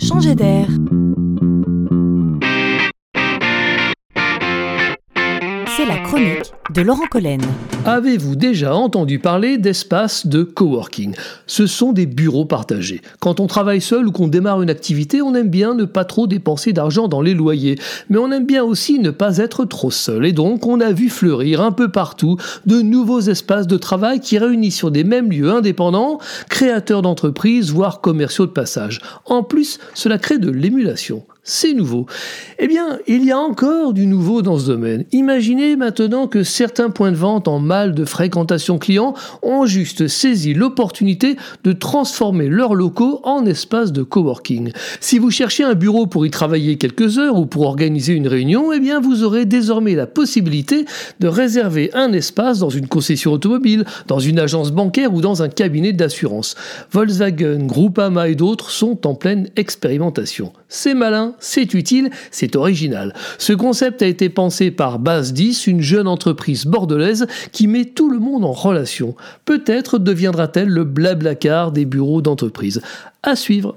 changer d'air. C'est la chronique de Laurent Collen. Avez-vous déjà entendu parler d'espaces de coworking? Ce sont des bureaux partagés. Quand on travaille seul ou qu'on démarre une activité, on aime bien ne pas trop dépenser d'argent dans les loyers, mais on aime bien aussi ne pas être trop seul. Et donc, on a vu fleurir un peu partout de nouveaux espaces de travail qui réunissent sur des mêmes lieux indépendants, créateurs d'entreprises, voire commerciaux de passage. En plus, cela crée de l'émulation c'est nouveau. Eh bien, il y a encore du nouveau dans ce domaine. Imaginez maintenant que certains points de vente en mal de fréquentation client ont juste saisi l'opportunité de transformer leurs locaux en espace de coworking. Si vous cherchez un bureau pour y travailler quelques heures ou pour organiser une réunion, eh bien, vous aurez désormais la possibilité de réserver un espace dans une concession automobile, dans une agence bancaire ou dans un cabinet d'assurance. Volkswagen, Groupama et d'autres sont en pleine expérimentation. C'est malin, c'est utile, c'est original. Ce concept a été pensé par Base 10, une jeune entreprise bordelaise qui met tout le monde en relation. Peut-être deviendra-t-elle le blablacar des bureaux d'entreprise. À suivre.